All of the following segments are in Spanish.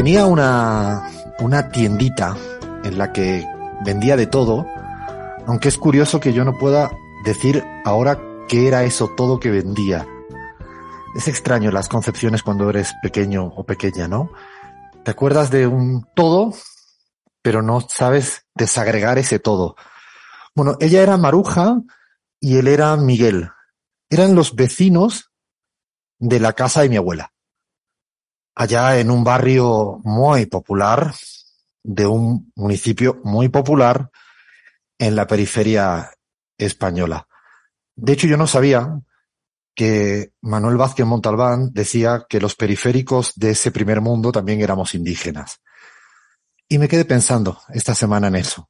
tenía una, una tiendita en la que vendía de todo, aunque es curioso que yo no pueda decir ahora qué era eso todo que vendía. Es extraño las concepciones cuando eres pequeño o pequeña, ¿no? Te acuerdas de un todo, pero no sabes desagregar ese todo. Bueno, ella era Maruja y él era Miguel. Eran los vecinos de la casa de mi abuela. Allá en un barrio muy popular, de un municipio muy popular en la periferia española. De hecho, yo no sabía que Manuel Vázquez Montalbán decía que los periféricos de ese primer mundo también éramos indígenas. Y me quedé pensando esta semana en eso.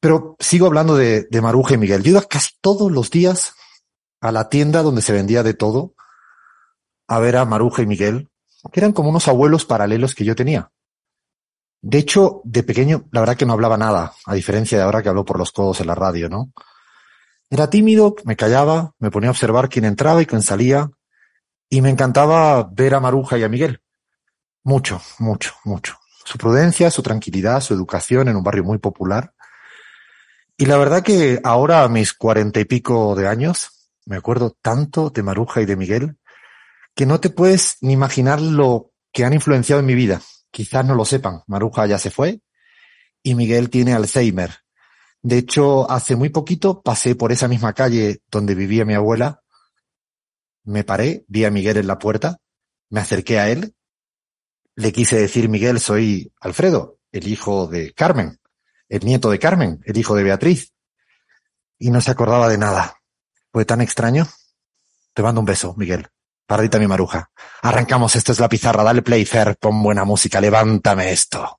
Pero sigo hablando de, de Maruja y Miguel. Yo iba casi todos los días a la tienda donde se vendía de todo a ver a Maruja y Miguel, que eran como unos abuelos paralelos que yo tenía. De hecho, de pequeño, la verdad que no hablaba nada, a diferencia de ahora que hablo por los codos en la radio, ¿no? Era tímido, me callaba, me ponía a observar quién entraba y quién salía, y me encantaba ver a Maruja y a Miguel. Mucho, mucho, mucho. Su prudencia, su tranquilidad, su educación en un barrio muy popular. Y la verdad que ahora, a mis cuarenta y pico de años, me acuerdo tanto de Maruja y de Miguel, que no te puedes ni imaginar lo que han influenciado en mi vida. Quizás no lo sepan, Maruja ya se fue y Miguel tiene Alzheimer. De hecho, hace muy poquito pasé por esa misma calle donde vivía mi abuela. Me paré, vi a Miguel en la puerta, me acerqué a él, le quise decir, Miguel, soy Alfredo, el hijo de Carmen, el nieto de Carmen, el hijo de Beatriz. Y no se acordaba de nada. Fue tan extraño. Te mando un beso, Miguel. Pardita mi maruja. Arrancamos, esto es la pizarra, dale play, Fer, pon buena música, levántame esto.